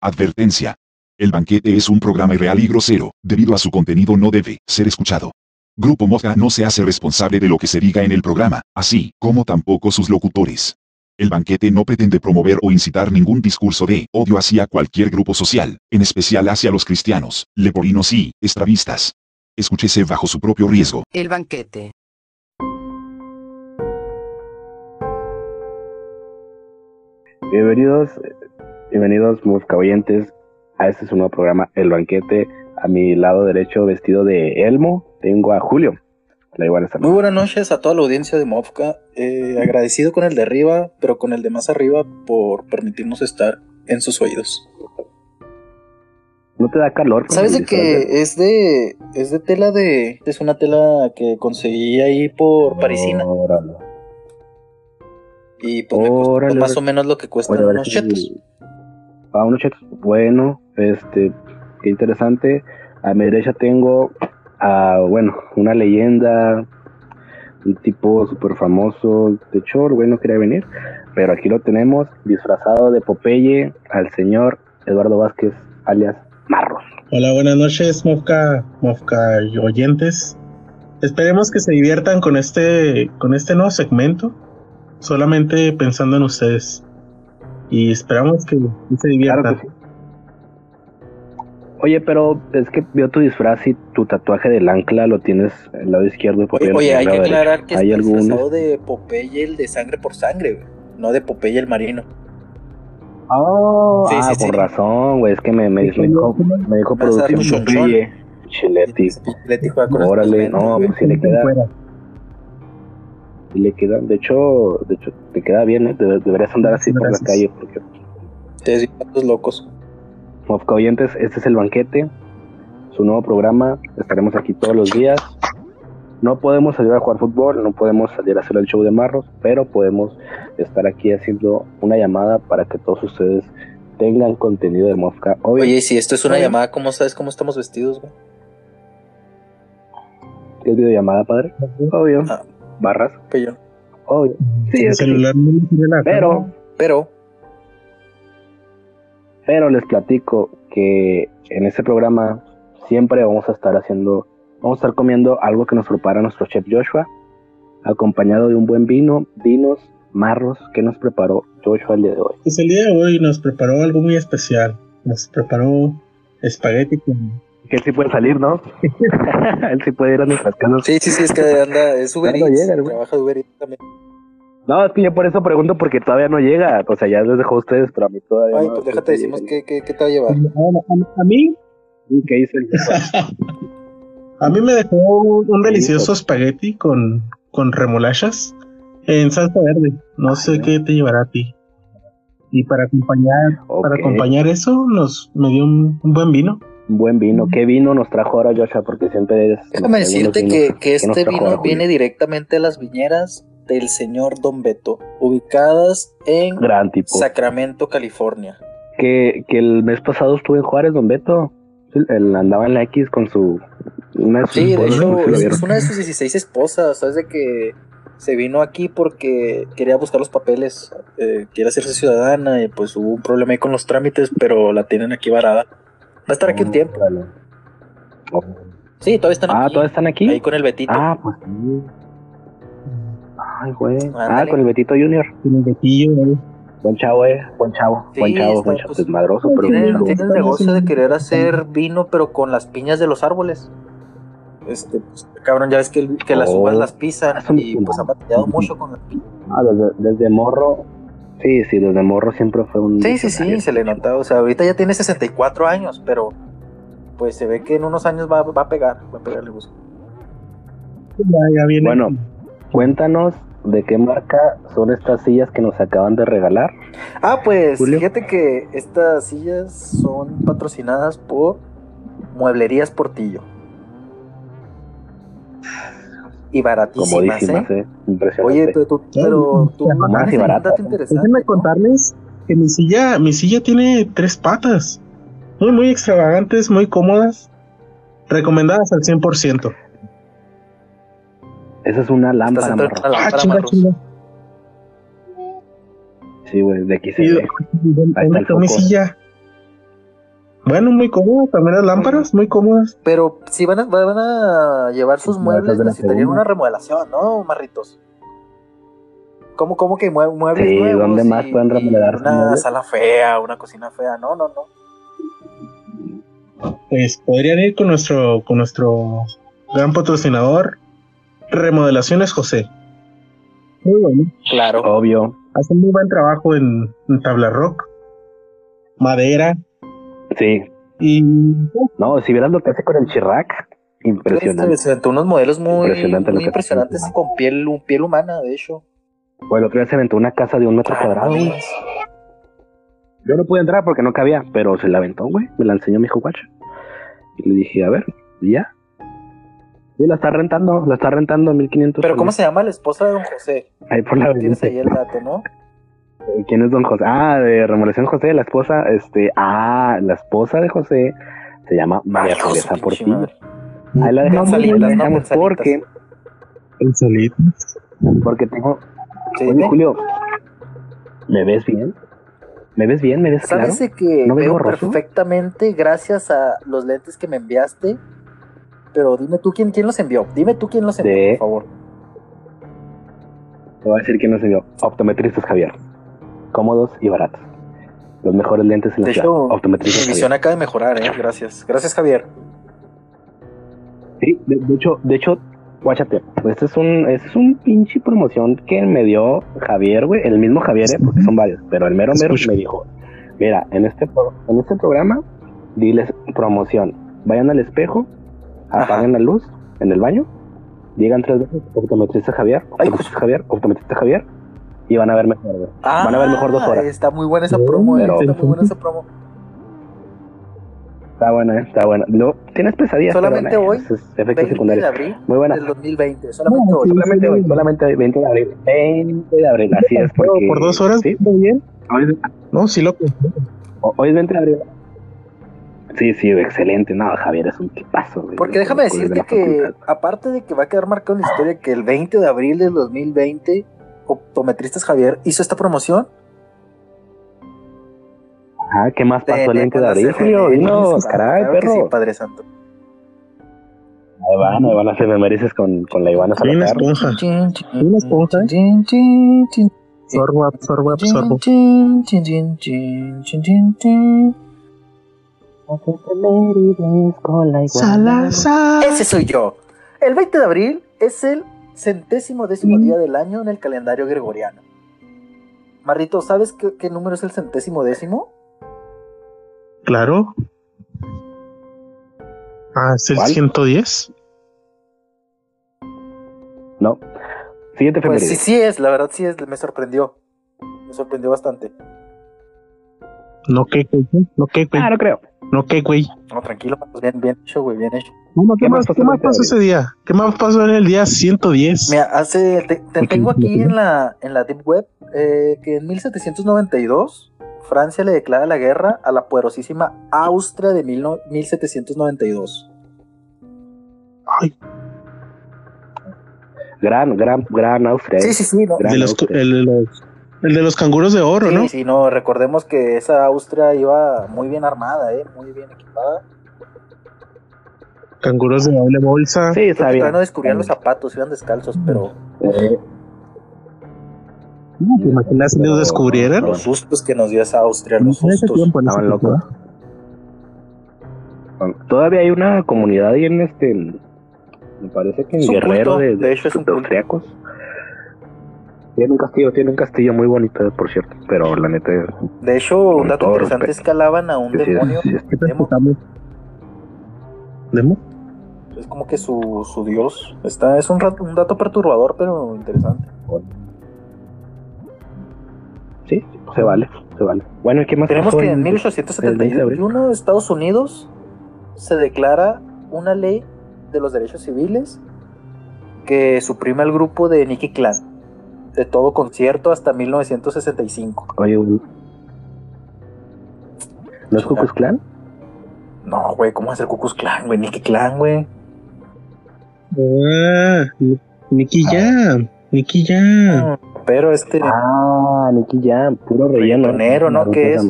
Advertencia. El banquete es un programa irreal y grosero, debido a su contenido no debe ser escuchado. Grupo Mosca no se hace responsable de lo que se diga en el programa, así como tampoco sus locutores. El banquete no pretende promover o incitar ningún discurso de odio hacia cualquier grupo social, en especial hacia los cristianos, leporinos y estravistas. Escúchese bajo su propio riesgo. El banquete. Bienvenidos, bienvenidos, Mosca oyentes, a este su nuevo programa, El Banquete. A mi lado derecho, vestido de Elmo, tengo a Julio. Muy buenas noches a toda la audiencia de Mofka. Eh, agradecido con el de arriba, pero con el de más arriba por permitirnos estar en sus oídos. ¿No te da calor? ¿Sabes de que es de es de tela de es una tela que conseguí ahí por Parisina? Y pues más o menos lo que cuestan unos chetos. Bueno, este, qué interesante. A mi derecha tengo a, bueno, una leyenda, un tipo súper famoso. De hecho, el güey no quería venir, pero aquí lo tenemos disfrazado de Popeye al señor Eduardo Vázquez, alias Marros. Hola, buenas noches, Mofca, Mofca oyentes. Esperemos que se diviertan con este, con este nuevo segmento, solamente pensando en ustedes. Y esperamos que se diviertan. Oye, pero es que veo tu disfraz y tu tatuaje del ancla lo tienes el lado izquierdo. Oye, oye hay que aclarar que ¿Hay es disfrazado de Popeye el de sangre por sangre, no de Popeye el marino. Oh, sí, ah, por razón, güey, es que me, me, me dijo, me dijo producción Popeye, Chileti. Órale, no, pues si le queda... Si le queda, de hecho, de hecho, te queda bien, ¿eh? deberías andar así por la calle porque... Te los locos. Mofca oyentes, este es el banquete, su nuevo programa. Estaremos aquí todos los días. No podemos salir a jugar fútbol, no podemos salir a hacer el show de marros, pero podemos estar aquí haciendo una llamada para que todos ustedes tengan contenido de Mofca. Oye, si esto es una llamada, ¿cómo sabes cómo estamos vestidos, güey? ¿Qué es videollamada, padre? Obvio. Ah, Barras. Pello. Obvio. Sí, el celular Pero, pero, pero les platico que en este programa siempre vamos a estar haciendo, vamos a estar comiendo algo que nos prepara nuestro chef Joshua, acompañado de un buen vino, vinos, marros que nos preparó Joshua el día de hoy. Pues el día de hoy nos preparó algo muy especial. Nos preparó espagueti con que él sí puede salir, ¿no? él sí puede ir a nuestras casas. Sí, sí, sí, es que anda, es Uber Eats, trabaja de Uber Eats también. No, es que yo por eso pregunto porque todavía no llega. O sea, ya les dejó a ustedes, pero a mí todavía Ay, pues déjate, decimos qué, qué, qué, te va a llevar. A, mí. ¿Qué hizo el A mí me dejó un delicioso espagueti con, con remolachas en salsa verde. No sé qué te llevará a ti. Y para acompañar, para acompañar eso, nos me dio un, buen vino. Buen vino. ¿Qué vino nos trajo ahora Joshua? Porque siempre es. Déjame decirte que, que este vino viene directamente de las viñeras del señor Don Beto, ubicadas en Sacramento, California. Que, que el mes pasado estuvo en Juárez, Don Beto. Él andaba en la X con su. Una de sus sí, de hecho, es, una de sus 16 esposas. ¿Sabes de que se vino aquí porque quería buscar los papeles, eh, quiere hacerse ciudadana y pues hubo un problema ahí con los trámites, pero la tienen aquí varada. Va a estar aquí un tiempo. Sí, todavía están ah, aquí. Ah, todavía están aquí. Ahí con el Betito. Ah, pues sí. Ay, güey. Ah, con el Betito Junior. Con el Betillo, güey. Buen chavo, eh. Buen chavo. buen chavo, buen chavo. Pues, madroso, pero tiene, tiene el negocio de querer hacer vino, pero con las piñas de los árboles. Este, pues, cabrón, ya ves que, que las uvas oh. las pisan ah, y pues ha batallado mucho con las piñas. Ah, desde, morro. Sí, sí, desde morro siempre fue un. Sí, sí, sí, se le nota. O sea, ahorita ya tiene 64 años, pero pues se ve que en unos años va, va a pegar, va a pegarle gusto. Ya, viene. Bueno, cuéntanos ¿De qué marca son estas sillas que nos acaban de regalar? Ah, pues fíjate que estas sillas son patrocinadas por Mueblerías Portillo. Y baratísimas, ¿eh? ¿eh? Oye, pero tú, pero tú más y barata. Déjenme contarles que mi silla, mi silla tiene tres patas. Muy, muy extravagantes, muy cómodas. Recomendadas al 100%. Esa es una lámpara, Ah, chinga, chinga. Sí, güey, de aquí se ve. Ahí está mi silla. Bueno, muy cómodas, también las lámparas, muy cómodas. Pero si van a, van a llevar sus muebles, necesitarían una remodelación, ¿no, marritos? ¿Cómo, cómo que muebles sí, ¿dónde más pueden remodelar? Una sala fea, una cocina fea, no, no, no. Pues podrían ir con nuestro, con nuestro gran patrocinador, Remodelaciones José. Muy bueno. Claro. Obvio. Hacen muy buen trabajo en, tabla rock, madera. Sí. Y. No, si vieras lo que hace con el Chirac, impresionante. Se unos modelos muy, muy impresionantes con piel, piel humana, de hecho. Bueno, el otro día se aventó una casa de un metro cuadrado, Yo no pude entrar porque no cabía, pero se la aventó, güey. Me la enseñó mi hijo guacho. Y le dije, a ver, ¿y ya? Sí, la está rentando, la está rentando a 1500. ¿Pero cómo se llama la esposa de don José? Ahí por la Tienes ahí el dato, ¿no? Eh, ¿Quién es don José? Ah, de Remolación José, la esposa, este, ah, la esposa de José se llama María Teresa Portillo. Ahí la dejamos, ahí la dejamos porque... En Porque tengo Oye, Julio, ¿me ves bien? ¿Me ves bien? ¿Me ves claro? Sabes que ¿No veo perfectamente gracias a los lentes que me enviaste. Pero dime tú quién, quién los envió. Dime tú quién los envió, por favor. Te voy a decir quién los envió. Optometristas Javier. Cómodos y baratos. Los mejores lentes en la de ciudad. Optometristas mi visión acaba de mejorar, eh. Gracias. Gracias, Javier. Sí, de hecho, de hecho, Guáchate, este es un, este es un pinche promoción que me dio Javier, güey, el mismo Javier, eh, porque son varios, pero el mero mero me dijo, mira, en este, en este programa, diles promoción, vayan al espejo, apaguen la luz en el baño, digan tres veces, optometrista Javier, optometrista Javier, optometrista Javier, y van a ver mejor, güey. van a ver mejor dos horas. Está muy buena esa promo, está muy buena esa promo. Está buena, está buena. No, tienes pesadillas. Solamente hoy, es 20 de abril Muy buena. del 2020. Solamente hoy. Solamente hoy, solamente 20 de abril. 20 de abril, así es. Porque, ¿Por dos horas? Sí, muy bien. No, sí, loco. Hoy es 20 de abril. Sí, sí, excelente. No, Javier es un tipazo. Güey. Porque déjame decirte que, aparte de que va a quedar marcado en la historia que el 20 de abril del 2020, Optometristas Javier hizo esta promoción, Ah, ¿qué más pasó el 20 de abril, Julio? Dinos, caray, perro. Sí, Padre Santo. Ahí van, ahí van a hacer mereces con, con la Ivana Salazar. Una esponja. Una esponja. Sorbo, absorbo, absorbo. Salazar. Ese soy yo. El 20 de abril es el centésimo décimo día del año en el calendario gregoriano. Marrito, ¿sabes qué, qué número es el centésimo décimo? Claro. Ah, ¿es el 110? No. Siguiente. Pues sí, sí es, la verdad sí es, me sorprendió. Me sorprendió bastante. No, ¿qué, güey? No, ¿qué, güey? Ah, no creo. No, ¿qué, güey? No, tranquilo, pues bien, bien hecho, güey, bien hecho. ¿qué, más, ¿qué más pasó ese día? ¿Qué más pasó en el día 110? Mira, hace, te, tengo aquí en la, en la Deep Web eh, que en 1792 Francia le declara la guerra a la poderosísima Austria de 1792. Ay. Gran, gran, gran Austria. Sí, sí, sí. el, de los, canguros de oro, ¿no? Sí, sí, no. Recordemos que esa Austria iba muy bien armada, ¿eh? muy bien equipada. Canguros de doble bolsa. Sí, está bien. no descubrían los zapatos, iban descalzos, pero. Eh, ¿Te imaginas si los descubrieran? Los sustos que nos dio esa Austria, los sustos. Tiempo, Estaban locos. Todavía hay una comunidad ahí en este. Me parece que en Guerrero de, de, hecho es un austriacos. Tiene un castillo, tiene un castillo muy bonito, por cierto, pero la neta. De hecho, un dato interesante es que alaban a un demonio. Sí, sí, ¿Demo? ¿Demo? Es como que su, su dios. Está, es un, un dato perturbador, pero interesante. Bueno. Sí, se vale, se vale. Bueno, ¿y qué más Tenemos que en 1871 Estados Unidos se declara una ley de los derechos civiles que suprime al grupo de Nicky Clan de todo concierto hasta 1965. Oye, ¿no es Cucus Clan? No, güey, ¿cómo es el Cucus Clan, güey? Nicky Clan, güey. Ah, Nicky Jam, Nicky Jam. Mm. Pero este. Ah, Nicky Jam, puro relleno. ¿no? ¿Qué es?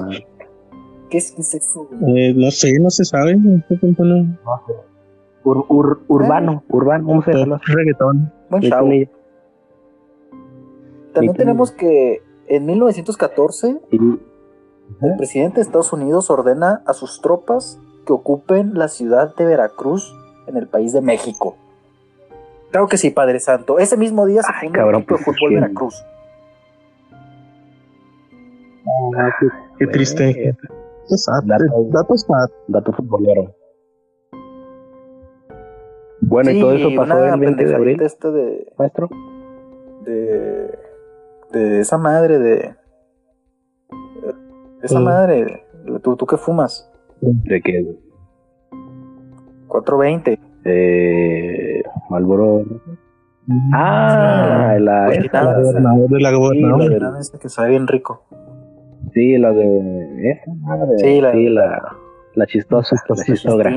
¿Qué es, eso? Eh, no sé, no se sabe. No sé. urbano, urbano, vamos a. Reggaetón. Buen chavo. También tenemos que en 1914 el presidente de Estados Unidos ordena a sus tropas que ocupen la ciudad de Veracruz en el país de México. Claro que sí, Padre Santo. Ese mismo día se fundó el equipo de pues, fútbol Veracruz. Ah, qué, triste. Datos dato futbolero. Bueno, y todo eso pasó el 20 de abril. Este de, Maestro. De, de esa madre de. esa madre. ¿Tú, ¿Tú qué fumas? ¿De qué? 420. Eh, Malboro. Ah, la, pues esta, la, de la gobernadora. Sí, que sabe bien rico. Sí, la de esa madre. Sí, la, sí, la, la chistosa, la chistogra.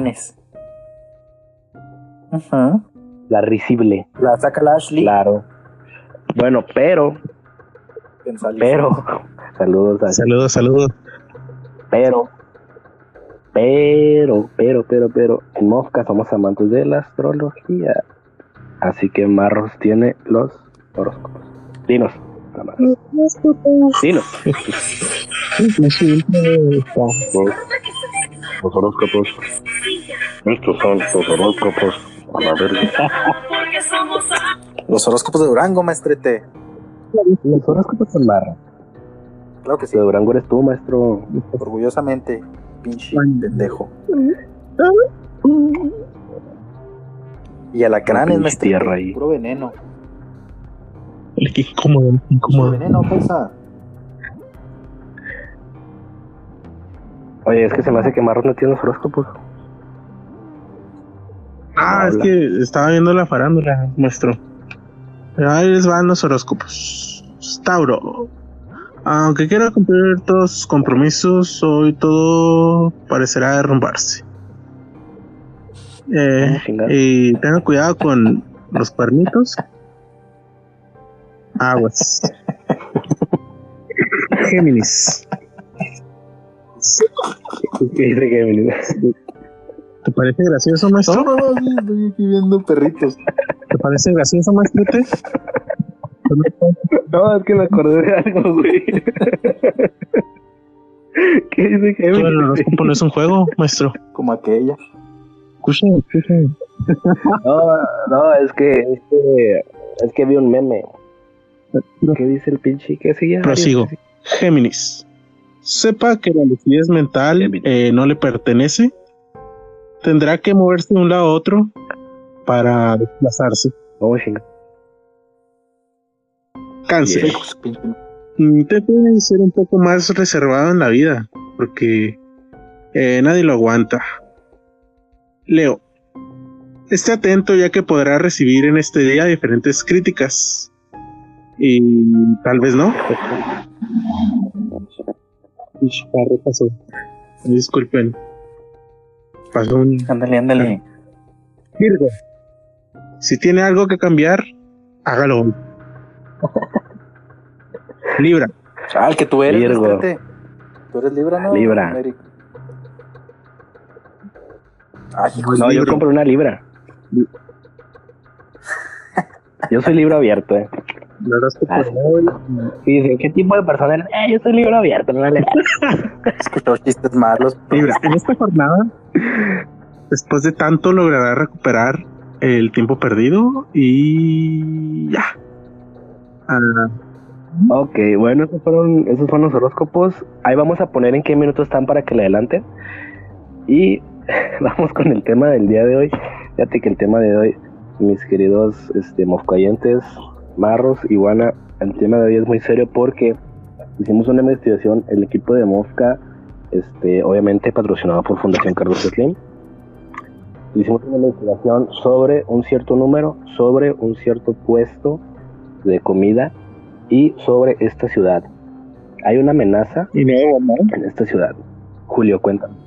Uh La risible. La saca la Ashley. Claro. Bueno, pero. Pero. Saludos. A... Saludos, saludos. Pero. Pero, pero, pero, pero. En Mosca somos amantes de la astrología. Así que Marros tiene los horóscopos. Dinos. Dinos. los horóscopos. Estos son los horóscopos los horóscopos de Durango, maestrete. Los horóscopos son barra. Claro que sí. De Durango eres tú, maestro. Orgullosamente, pinche pendejo. Y alacranes, maestro. tierra ahí. Puro veneno. Qué incómodo, incómodo. veneno, pasa. Oye, es que se me hace que Marros no tiene los horóscopos. Ah, es que estaba viendo la farándula, maestro. Ahí les van los horóscopos. Tauro. Aunque quiera cumplir todos sus compromisos, hoy todo parecerá derrumbarse. Eh, y tenga cuidado con los cuernitos. Aguas. Géminis. ¿Qué dice Géminis? ¿Te parece gracioso, maestro? No, no, no, estoy aquí viendo perritos. ¿Te parece gracioso, maestro? No, es que me acordé de algo, güey. ¿Qué dice que Bueno, el horóscopo no es un juego, maestro. Como aquella. Escúchame. No, no, es que, es que, es que vi un meme. ¿Qué dice el pinche? ¿Qué sigue? Prosigo. Géminis. Sepa que la lucidez mental eh, no le pertenece tendrá que moverse de un lado a otro para desplazarse. Oh, Cáncer. Intente ser un poco más reservado en la vida, porque eh, nadie lo aguanta. Leo, esté atento ya que podrá recibir en este día diferentes críticas. Y tal vez no. Disculpen. Pasó un. Ándale, ándale. Virgo. Si tiene algo que cambiar, hágalo hoy. Libra. Chal, que tú eres. Virgo. Tú eres Libra, ¿no? Libra. Ay, no, yo compro una Libra. yo soy libro abierto, eh. La verdad es que sí, ¿qué tipo de persona eres? Eh, yo soy libro abierto, no le Escuchó chistes malos. Libra, en esta jornada, después de tanto, logrará recuperar el tiempo perdido y ya. Ah. Ok, bueno, esos fueron, esos fueron los horóscopos. Ahí vamos a poner en qué minutos están para que le adelanten. Y vamos con el tema del día de hoy. Fíjate que el tema de hoy, mis queridos este, moscoyentes, Marros, Iguana, el tema de hoy es muy serio porque hicimos una investigación, el equipo de Mosca, este, obviamente patrocinado por Fundación Carlos Slim, hicimos una investigación sobre un cierto número, sobre un cierto puesto de comida y sobre esta ciudad. Hay una amenaza en esta ciudad. Julio, cuéntanos.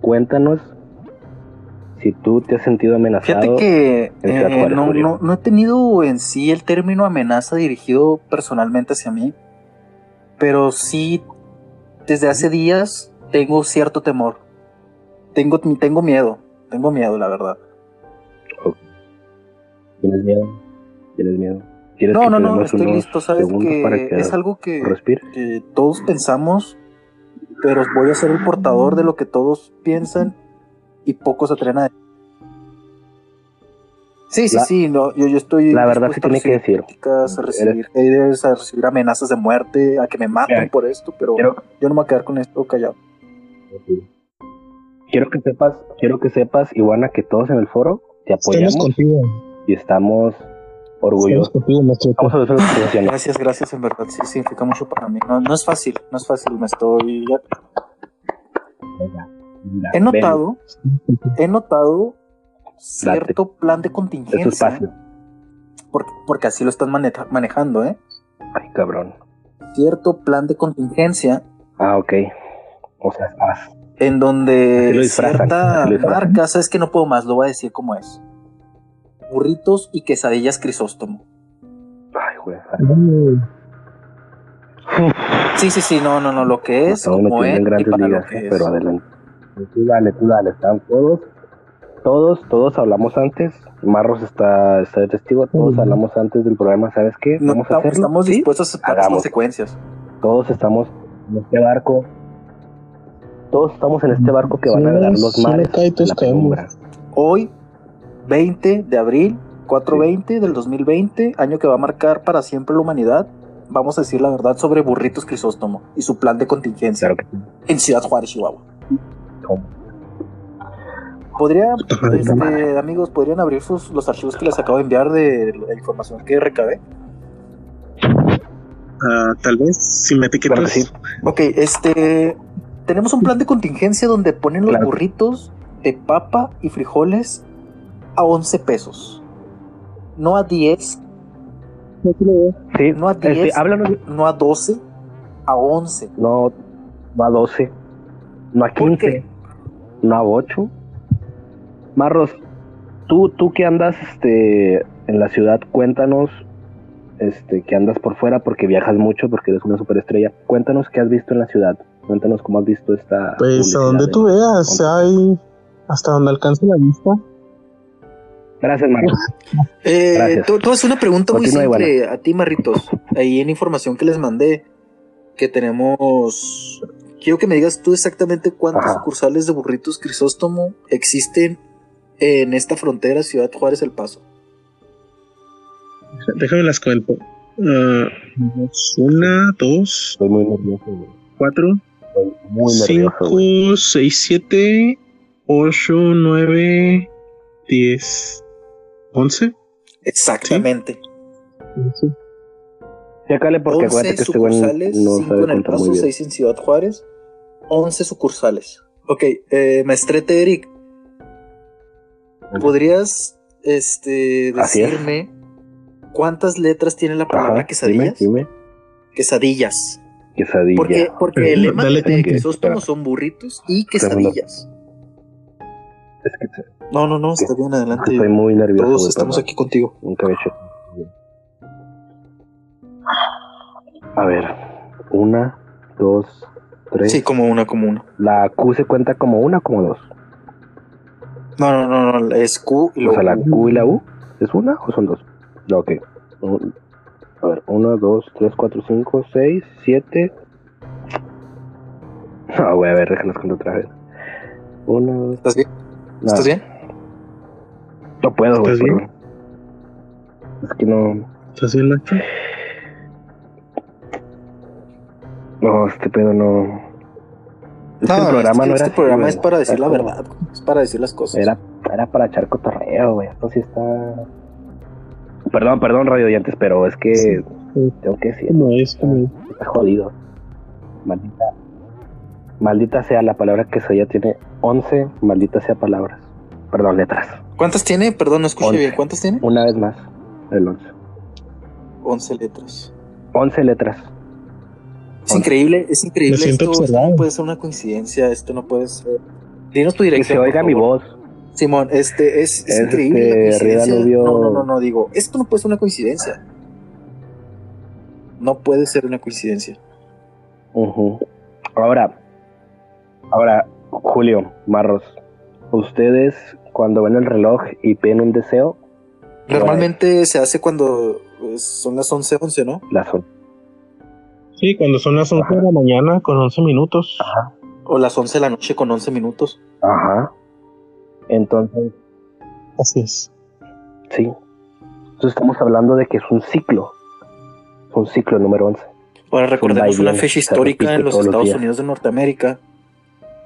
Cuéntanos si tú te has sentido amenazado. Fíjate que eh, no, no, he tenido en sí el término amenaza dirigido personalmente hacia mí, pero sí desde hace días tengo cierto temor. Tengo, tengo miedo, tengo miedo, la verdad. ¿Tienes miedo? ¿Tienes miedo? no, no, no, estoy listo. Sabes que, es algo que, que, todos pensamos, pero voy a ser el portador de lo que todos piensan y pocos se atreven a Sí, sí, sí, no, yo, yo estoy. La verdad sí tiene que decir. A recibir haters, a recibir amenazas de muerte, a que me maten por esto, pero yo no me voy a quedar con esto callado. Quiero que sepas, quiero que sepas, Ivana, que todos en el foro te apoyamos. Estamos contigo. Y estamos orgullosos. gracias, gracias, en verdad, sí significa mucho para mí. No, no es fácil, no es fácil, me estoy. He notado, he notado cierto plan de contingencia. Porque, porque así lo están manejando, ¿eh? Ay, cabrón. Cierto plan de contingencia. Ah, ok. O sea, En donde cierta marca, sabes que no puedo más, lo voy a decir como es. Burritos y quesadillas crisóstomo. Ay, güey. Sí, sí, sí, no, no, no, lo que es, como es, pero adelante. Tú dale, tú dale, están todos todos, todos hablamos antes. Marros está, está de testigo. Todos hablamos antes del programa. ¿Sabes qué? Vamos a hacerlo. Estamos dispuestos a aceptar las consecuencias. Todos estamos en este barco. Todos estamos en este barco que van a dar los mares. Hoy, 20 de abril, 420 del 2020, año que va a marcar para siempre la humanidad. Vamos a decir la verdad sobre Burritos Crisóstomo y su plan de contingencia en Ciudad Juárez, Chihuahua. Podría, este, amigos, podrían abrir sus, los archivos que les acabo de enviar de la información que recabé. Ah, tal vez, si me etiquetas. Ok, este. Tenemos un plan de contingencia donde ponen los burritos de papa y frijoles a 11 pesos. No a 10. Sí, no a 10. Este, no a 12. A 11. No, no a 12. No a 15. No a 8. Marros, tú, tú que andas este, en la ciudad, cuéntanos este, que andas por fuera porque viajas mucho, porque eres una superestrella. Cuéntanos qué has visto en la ciudad. Cuéntanos cómo has visto esta. Pues a donde tú veas, hay hasta donde alcance la vista. Gracias, Marros. eh, tú, tú, haces una pregunta muy simple a ti, Marritos. Ahí en información que les mandé, que tenemos. Quiero que me digas tú exactamente cuántos sucursales de burritos Crisóstomo existen en esta frontera Ciudad Juárez El Paso? Déjame las cuento. Uh, una, dos, cuatro, cinco, seis, siete, ocho, nueve, diez, once. Exactamente. Sí. porque 11 que sucursales, este no 5 en El Paso, 6 en Ciudad Juárez, 11 sucursales. Ok, eh, maestrete Eric, ¿Podrías este, decirme cuántas letras tiene la palabra quesadillas? Quesadillas. Quesadillas. Porque, porque el lema de Crisóstomo son burritos y quesadillas. No, no, no, está bien, adelante. Estoy muy nervioso. Todos estamos aquí contigo. A ver, una, dos, Sí, como una, como una. ¿La Q se cuenta como una o como dos? No, no, no, no, es Q y O sea, la Q y la U, ¿es una o son dos? No, ok. a ver, 1, 2, 3, 4, 5, 6, 7. No, voy a ver, déjanos contar otra vez. 1, ¿Estás bien? ¿Estás bien? No puedo, güey. Es que no. ¿Estás bien, Nacho? No, este pedo no. Este no, programa este, no este programa es para decir la verdad, es para decir las cosas. Era, era para echar cotorreo, güey. Esto sí está. Perdón, perdón, radio oyentes, pero es que tengo que decir. No es como. Está jodido. Maldita. Maldita sea la palabra que se ya tiene 11 maldita sea palabras. Perdón, letras. ¿Cuántas tiene? Perdón, no escuché bien. ¿Cuántas tiene? Una vez más, el 11. 11 letras. 11 letras. Es increíble, es increíble. Esto, no puede ser una coincidencia, esto no puede ser. Dinos tu dirección. Que se oiga mi voz. Simón, este es, es, increíble. No, no, no, no, digo, esto no puede ser una coincidencia. No puede ser una coincidencia. Ahora, Ahora, Julio, Marros, ¿ustedes cuando ven el reloj y piden un deseo? Normalmente se hace cuando pues, son las 11, 11, ¿no? Las 11. Sí, cuando son las 11 de la mañana con 11 minutos. Ajá. O las 11 de la noche con 11 minutos. Ajá. Entonces, Así es. sí. Entonces estamos hablando de que es un ciclo. Es un ciclo número 11. Ahora recordemos una fecha histórica en los los Estados días. Unidos de Norteamérica.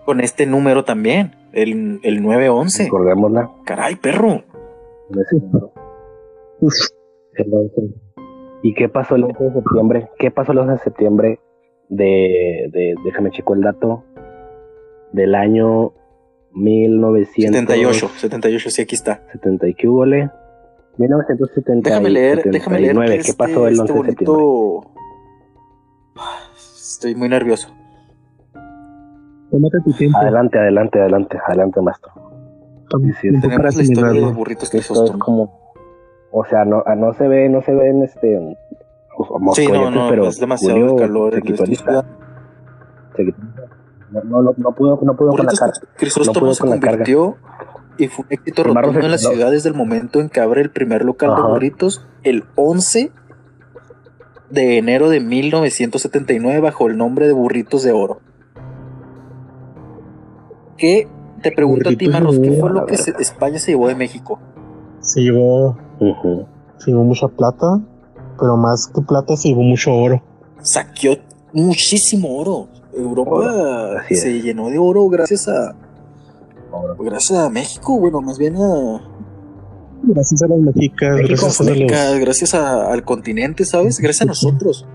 Con este número también, el, el 911. Recordémosla. Caray, perro. Uf, El 11. ¿Y qué pasó el 11 de septiembre? ¿Qué pasó el 11 de septiembre de, de déjame checo el dato, del año 1978? 78, 78, sí, aquí está. ¿y qué hubo, le? 1970. Déjame leer, déjame leer. que ¿Qué este- pasó el 11 este de septiembre? bonito... Estoy muy nervioso. tómate tu tiempo. Adelante, adelante, adelante, adelante, maestro. Sí, para Tenemos la historia de asimilarlo. burritos Esto es como, o sea, no, ah, no se ve, no se ve en este, pues, Sí, no, no, pero es demasiado Julio el calor. se quitó lista, se quitó- no, no, no, no pudo, no pudo con la carga. Crisóstomo no se convirtió y fue un éxito rotundo en la quedó. ciudad desde el momento en que abre el primer local de Ajá. burritos el 11 de enero de 1979 bajo el nombre de Burritos de Oro. ¿Qué te pregunto a ti, de Marros? ¿Qué fue lo que se- España se llevó de México? Se llevó, se llevó mucha plata, pero más que plata se llevó mucho oro. Saqueó muchísimo oro. Europa Oro, se llenó de oro gracias a gracias a México, bueno, más bien a, Gracias a las mexicas, México, gracias a los... Gracias, a- al continente, ¿sabes? Gracias a nosotros.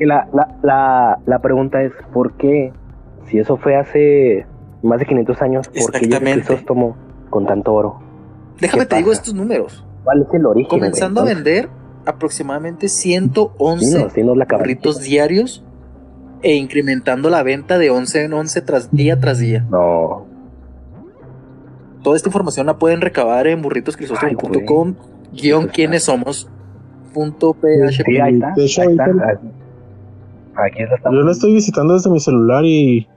La, la, la, la pregunta es, ¿por qué? Si eso fue hace más de 500 años, ¿por qué. Crisóstomo con tanto oro? Déjame ¿Qué te digo estos números. ¿Cuál es el origen? güey? Comenzando a vender aproximadamente sí, 111 no, sí nos la acabamos. burritos diarios e incrementando la venta de 11 en 11 tras día tras día. No, Toda esta información la pueden recabar en burritoscrisóstomo.com guion quiénes somos punto php. sí, ahí está. De hecho, ahí está. ahorita- Aquí- Aquí está. Yo la estoy visitando desde mi celular y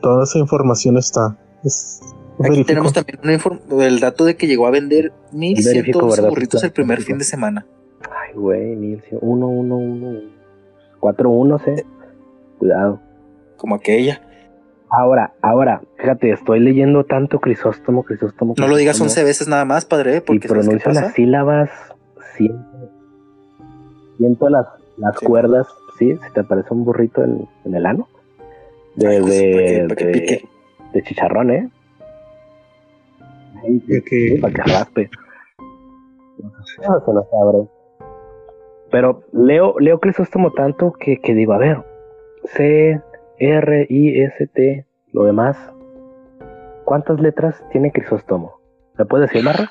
toda esa información está. Es Aquí tenemos también inform- el dato de que llegó a vender Verifico, 1111 ¿verdad? burritos el primer fin de semana. Ay, güey, mil cien- uno, uno, uno. Cuatro unos, eh. Cuidado. Como aquella. Ahora, ahora, fíjate, estoy leyendo tanto Crisóstomo, Crisóstomo. No lo digas Crisóstomo, 11 veces nada más, padre, Y porque ¿sabes qué pronuncio las sílabas, siento, siento las, las Sí. cuerdas, ¿sí? Si te parece un burrito en, en el ano. De, Ay, pues, de, para que- para que de- pique. de chicharrón, ¿eh? Que- para que raspe. No, se nos abre. Pero leo, leo Crisóstomo tanto que, que digo, a ver, C, R, I, S, T, lo demás. ¿Cuántas letras tiene Crisóstomo? ¿Me puedes decir, Marros?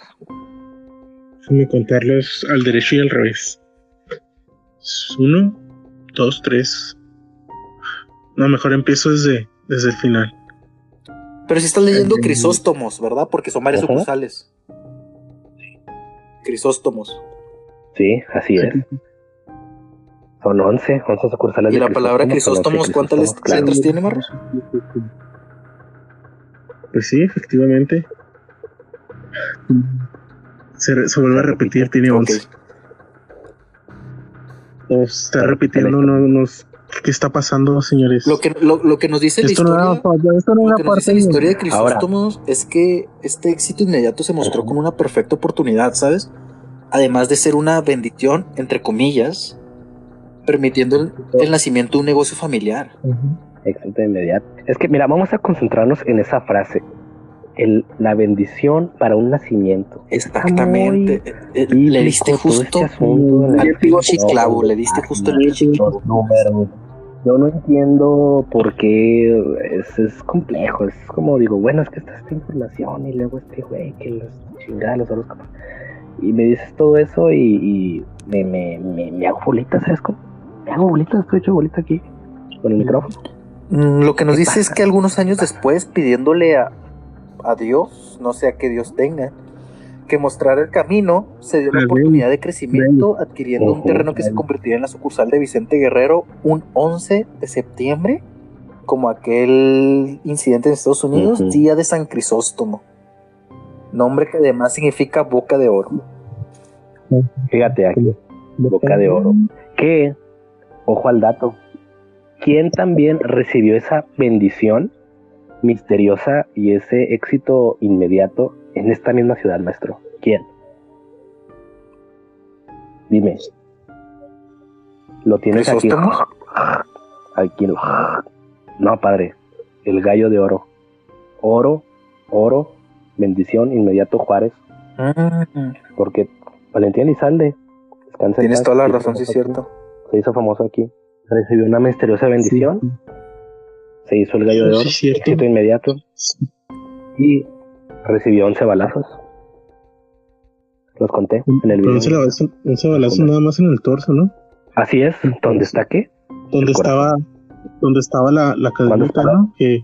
Déjame contarlos al derecho y al revés. Es Uno, dos, tres. No, mejor empiezo desde, desde el final. Pero si estás leyendo. Crisóstomos, ¿verdad? Porque son varias Ajá. sucursales. Crisóstomos. Sí, así es. Son 11, 11 sucursales ¿Y de la palabra Crisóstomo, Crisóstomos son 11 cuántas Crisóstomos, claro. letras tiene, Marros? Pues sí, efectivamente. Se, re- se vuelve a repetir, tiene Ok. 11. O se está repitiendo, no, no- ¿qué está pasando, señores? Lo que, lo, lo que nos dice la esto no historia, era, esto no era parte la de- historia de Crisóstomos es que este éxito inmediato se mostró como una perfecta oportunidad, ¿sabes? Además de ser una bendición, entre comillas, permitiendo el, el nacimiento de un negocio familiar. Ujú. Éxito inmediato. Es que, mira, vamos a concentrarnos en esa frase. El, la bendición para un nacimiento. Exactamente. muy Eh, eh, le diste justo este al el- pinche No, clavo, le diste justo al pinche clavo. los números. Yo no entiendo por qué es, es complejo. Es como digo, bueno, es que está esta información y luego este güey que los chingada los horóscopos. Y me dices todo eso y, y me, me, me, me hago bolita, ¿sabes cómo? Me hago bolita, estoy hecho bolita aquí con el micrófono. Mm, Lo que nos ¿Qué dice es que algunos años después, pidiéndole a, a Dios, no sé a qué Dios tenga, que mostrara el camino, se dio la oportunidad de crecimiento adquiriendo un terreno que se convertiría en la sucursal de Vicente Guerrero un 11 de septiembre como aquel incidente en Estados Unidos, Día de San Crisóstomo. Nombre que además significa boca de oro. Fíjate aquí, boca de oro. Que, ojo al dato, ¿quién también recibió esa bendición misteriosa y ese éxito inmediato en esta misma ciudad, maestro? ¿Quién? Dime. ¿Lo tienes aquí? Aquí lo... No, padre. El gallo de oro. Oro, oro, bendición, inmediato Juárez. Mm. Porque Valentín Elizalde. Tienes toda la razón, sí es cierto. Se hizo famoso aquí. Recibió una misteriosa bendición. Se hizo el gallo de oro. Sí, cierto. inmediato. Y recibió 11 balazos. Los conté en el video. 11 balazos, nada más en el torso, ¿no? Así es. ¿Dónde está qué? Donde estaba, donde estaba la, la cadenita, ¿no? Que,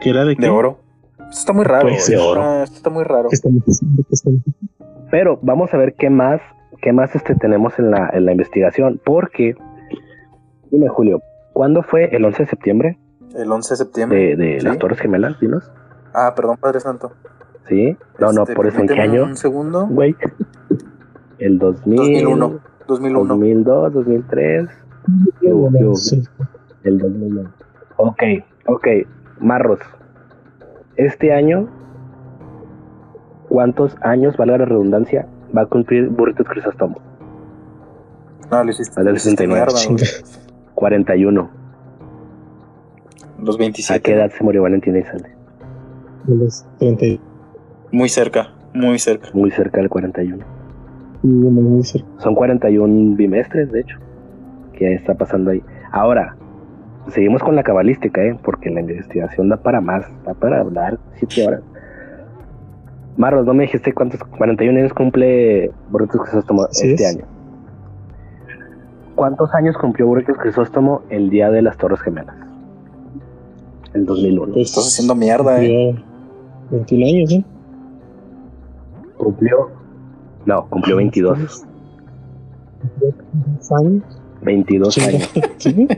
que era de, de oro. Esto está muy raro. Pues, de oro. Ah, esto está muy raro. Pero vamos a ver qué más, qué más este tenemos en la, en la investigación. Porque, dime Julio, ¿cuándo fue el 11 de septiembre? El 11 de septiembre. De, las Torres Gemelas, dinos. Ah, perdón, Padre Santo. Sí, no, no, este, por eso, ¿en qué año? Un segundo. Güey. El 2000, 2001. 2001. 2002, 2003. El 2001. Ok, ok. Marros. Este año, ¿cuántos años, valga la redundancia, va a cumplir Burritos Crisóstomo? No, lo hiciste. Al 69. 41. Los 27. ¿A qué edad se murió Valentina Isale? Los 30. Muy cerca, muy cerca. Muy cerca del 41. muy cerca. Son 41 bimestres, de hecho, que está pasando ahí. Ahora, seguimos con la cabalística, ¿eh? porque la investigación da para más, da para hablar 7 horas. Marros, no me dijiste cuántos 41 años cumple Burritos Crisóstomo este año. ¿Cuántos años cumplió Burritos Crisóstomo el día de las Torres Gemelas? El 2001. Pues, Estás haciendo mierda, eh. 21 años, ¿eh? Cumplió. No, cumplió 22. ¿Años? 22 años. ¿Sí?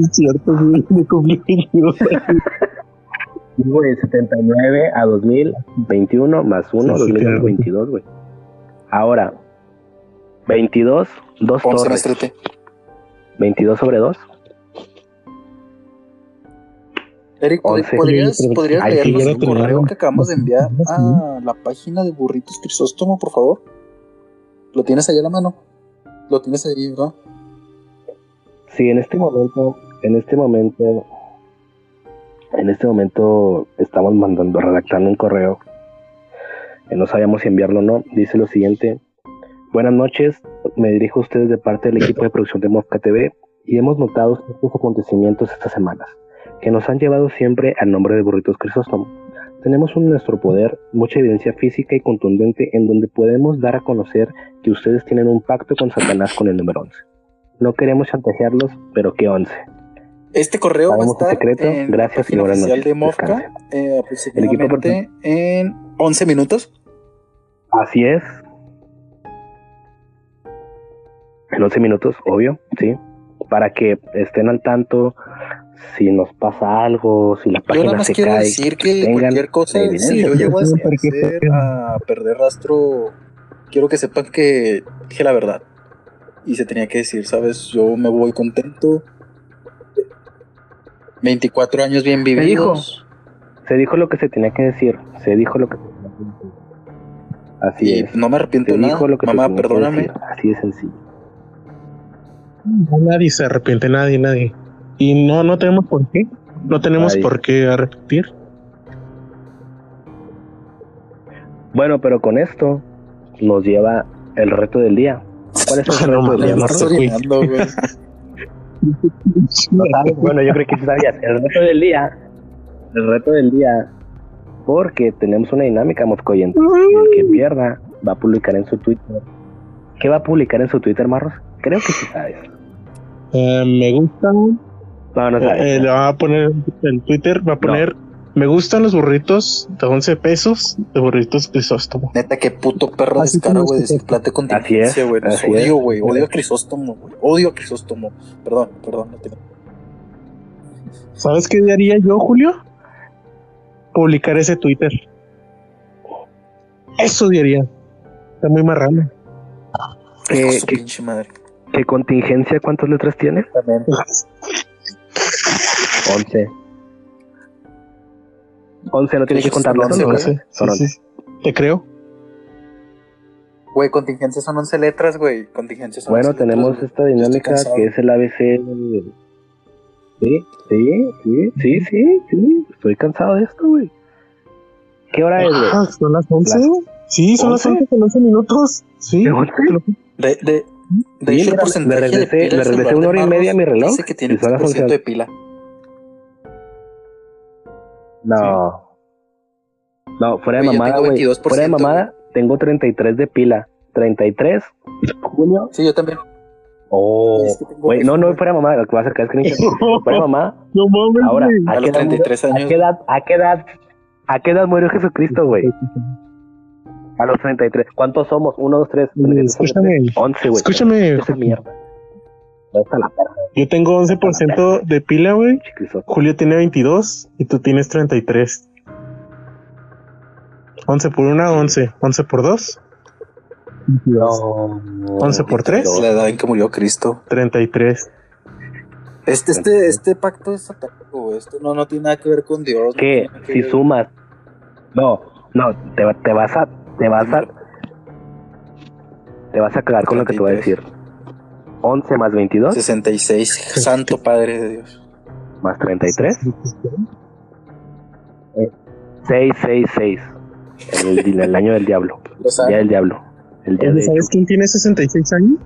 es cierto, sí, me cumplí 22 años. de 79 a 2021 más 1, 2022, güey. Ahora, 22, 2 torres. 22 sobre 2. Eric, ¿podrías, ¿podrías leernos el correo que acabamos de enviar a la página de Burritos Crisóstomo, por favor? ¿Lo tienes ahí a la mano? ¿Lo tienes ahí, verdad? Sí, en este momento, en este momento, en este momento estamos mandando, redactando un correo. No sabíamos si enviarlo o no. Dice lo siguiente. Buenas noches, me dirijo a ustedes de parte del equipo de producción de Mosca TV y hemos notado estos acontecimientos estas semanas que nos han llevado siempre al nombre de Burritos Crisóstomo. Tenemos en nuestro poder mucha evidencia física y contundente en donde podemos dar a conocer que ustedes tienen un pacto con Satanás con el número 11. No queremos chantajearlos, pero ¿qué 11? Este correo va a estar secreto. en Gracias y buenas noches. de Mosca, eh, el equipo en 11 minutos. Así es. En 11 minutos, obvio, sí. Para que estén al tanto si nos pasa algo, si la página yo nada más quiero decir que cualquier cosa, si yo llego a desaparecer, a perder rastro, quiero que sepan que dije la verdad. Y se tenía que decir, ¿sabes? Yo me voy contento. 24 años bien vividos. Se dijo, lo que se tenía que decir. Se dijo lo que Así es. No me arrepiento de nada. Mamá, perdóname. Así es sencillo. nadie se arrepiente, nadie, nadie. Y no, no tenemos por qué. No tenemos por qué repetir. Bueno, pero con esto nos lleva el reto del día. ¿Cuál es el reto del día? bueno, yo creo que sí sabías. El reto del día. El reto del día. Porque tenemos una dinámica, Moscoyente. El que pierda va a publicar en su Twitter. ¿Qué va a publicar en su Twitter, Marros? Creo que sí sabes. Eh, me gusta eh, le va a poner en Twitter, va a poner. Me gustan los burritos de 11 pesos de burritos Crisóstomo. Neta, qué puto perro de descaro, güey. Decir plate con güey. Odio, güey. Odio a Crisóstomo, güey. Odio a Crisóstomo. Perdón, perdón. No tengo... ¿Sabes qué haría yo, Julio? Publicar ese Twitter. Eso diría. Está muy marrano. ¿Qué, qué, contingencia cuántas letras tiene? También. 11. 11 no tiene que contarlo. 11, 11. Sí, sí. Te creo. Güey, contingencia son 11 letras, güey. Contingencia son Bueno, tenemos esta dinámica que es el ABC. Sí, sí, sí, sí, sí, sí. Estoy cansado de esto, güey. ¿Qué hora es, güey? Ah, son las 11. Sí, son las 11 con 11 minutos. Sí. De, de, de hecho, el porcentaje le regresé, de pila le regresé una hora y media a mi reloj. Dice que tiene 100% de pila. No. No, fuera de mamada, güey. Fuera de mamada, tengo 33 de pila. 33, junio. Sí, yo también. Oh, güey, no, no, fuera mamá, lo que va a sacar es que fuera mamá. No mames. Ahora, ¿a, qué edad, 33 años. ¿a qué edad, a qué edad, a qué edad murió Jesucristo, güey? A los 33. ¿Cuántos somos? 1, 2, 3. Escúchame. 11, güey. Escúchame. Esa es mierda. Yo tengo 11% de pila, güey. Julio tiene 22 y tú tienes 33. 11 por 1, 11. 11 por 2. No, 11 por 3. La edad en que murió Cristo. 33. Este, este, este pacto es satánico, güey. Esto no, no tiene nada que ver con Dios. ¿Qué? No si sumas. No, no, te, te vas a. Te vas a. Te vas a cagar con lo que te voy a decir. 11 más 22. 66. Santo Padre de Dios. Más 33. 6, 6, 6. El, el año del diablo. Ya el diablo. El día de ¿Sabes quién tiene 66 años?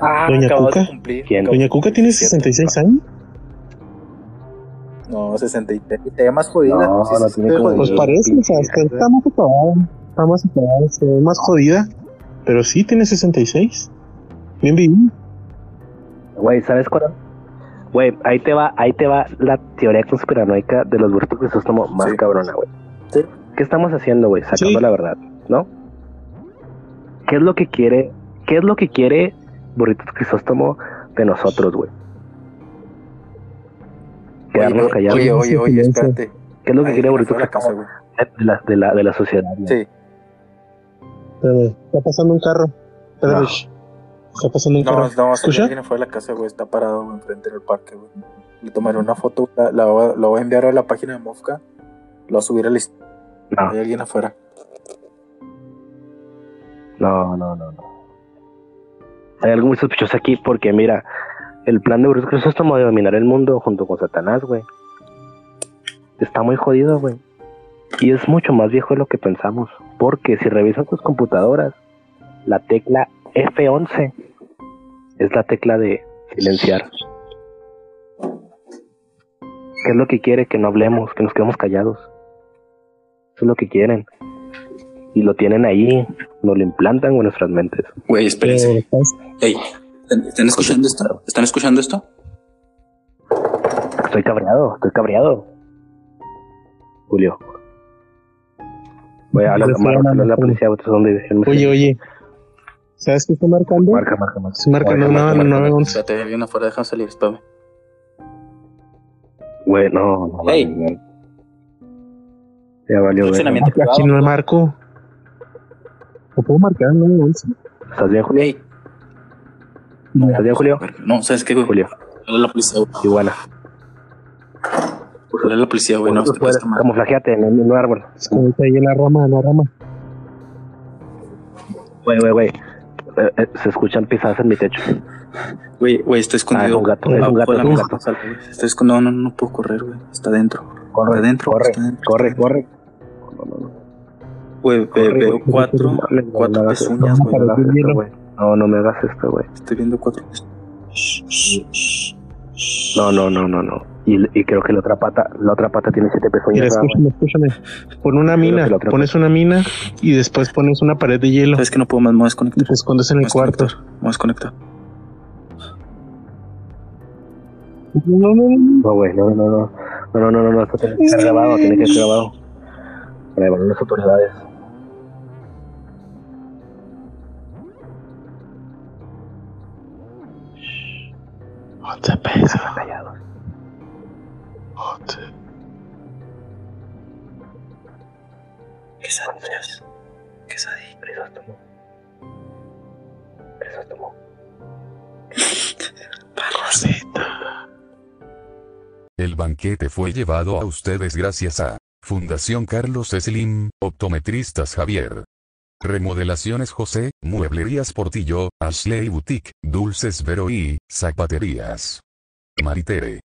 Ah, Doña Cuca. de cumplir. ¿Quién? ¿Doña Cuca tiene 66 años? No, 63. Te más jodida. No, Sí, no tiene Pues parece, o sea, está, está más acabada. Está más acabada, se ve más jodida. Pero sí tiene 66. Bien. Güey, ¿sabes cuál? Güey, ahí te va, ahí te va la teoría conspiranoica de los burritos crisóstomo más Sí. cabrona, güey. Sí. ¿Qué estamos haciendo, güey? Sacando Sí. la verdad, ¿no? ¿Qué es lo que quiere, qué es lo que quiere burritos crisóstomo de nosotros, güey? Quedarnos Oye, callados. Oye, oye, oye, espérate. ¿Qué es lo que Ahí quiere burritos crisóstomo güey. de la, de la, de la sociedad? güey? Sí. Está pasando un carro. No. Está pasando un No, carro. no, hay ¿Escucha? alguien afuera de la casa, güey. Está parado güey, enfrente del parque, güey. Le tomaré una foto, la, la, voy a- la voy a enviar a la página de Mofca. La voy a subir a la historia. No, Hay alguien afuera. no, no, no, no. Hay algo muy sospechoso aquí porque, mira, el plan de burritos crisóstomo de dominar el mundo junto con Satanás, güey. Está muy jodido, güey. Y es mucho más viejo de lo que pensamos. Porque si revisas tus computadoras, la tecla F11 es la tecla de silenciar. ¿Qué es lo que quiere? Que no hablemos, que nos quedemos callados. Eso es lo que quieren. Y lo tienen ahí, nos lo implantan en nuestras mentes. Güey, Eh, espérense. estás- Ey, ¿están, escuchando esto? ¿Están escuchando esto? Estoy cabreado, estoy cabreado. Julio. Voy a hablar con la policía, dijeron. Oye, oye. ¿Sabes qué está marcando? Marca, marca, marca. Está marcando Marca, una marca, 911. Espérate, hay alguien afuera, déjame salir, espérame. Güey, no, no. Ey. no, no. Ya valió, güey. Funcionamiento Aquí privado. no le marco. ¿Lo puedo marcar? No, no, ¿Estás bien, Julio? Ey. No, ¿Estás bien, Julio? No, ¿sabes qué, güey? Julio, la policía, güey. iguana. Habla la policía, güey. No, este puedes, camuflajeate en el mismo árbol. Es como está ahí en la rama, en la rama. Güey, güey, güey. Eh, eh, se escuchan pisadas en mi techo. Güey, güey, estoy escondido. Ah, un gato, es un gato, es un gato. güey. Estoy escondido, no, no, no puedo correr, güey. Está dentro. Corre, Está dentro, corre, está dentro, corre, corre. No, no, no. Güey, veo güey. cuatro, cuatro pezuñas, güey. güey. No, no me hagas esto, güey. Estoy viendo cuatro. No, no, no, no, no. Y, y creo que la otra pata, la otra pata tiene siete Mira, pezuñas. escúchame, escúchame. Pon una mina, pones una mina y después pones una pared de hielo ¿Sabes que no puedo más? Me voy a y desconectar. te escondes en el cuarto. Me desconectar. No, no, no, no. No, güey, no, no, no. No, no, no, no, no. Esto tiene que ser grabado, tiene que ser grabado. Para evaluar las autoridades. Once pesos. El banquete fue llevado a ustedes gracias a Fundación Carlos Slim, Optometristas Javier. Remodelaciones José, Mueblerías Portillo, Ashley Boutique, Dulces Vero y Zapaterías. Maritere.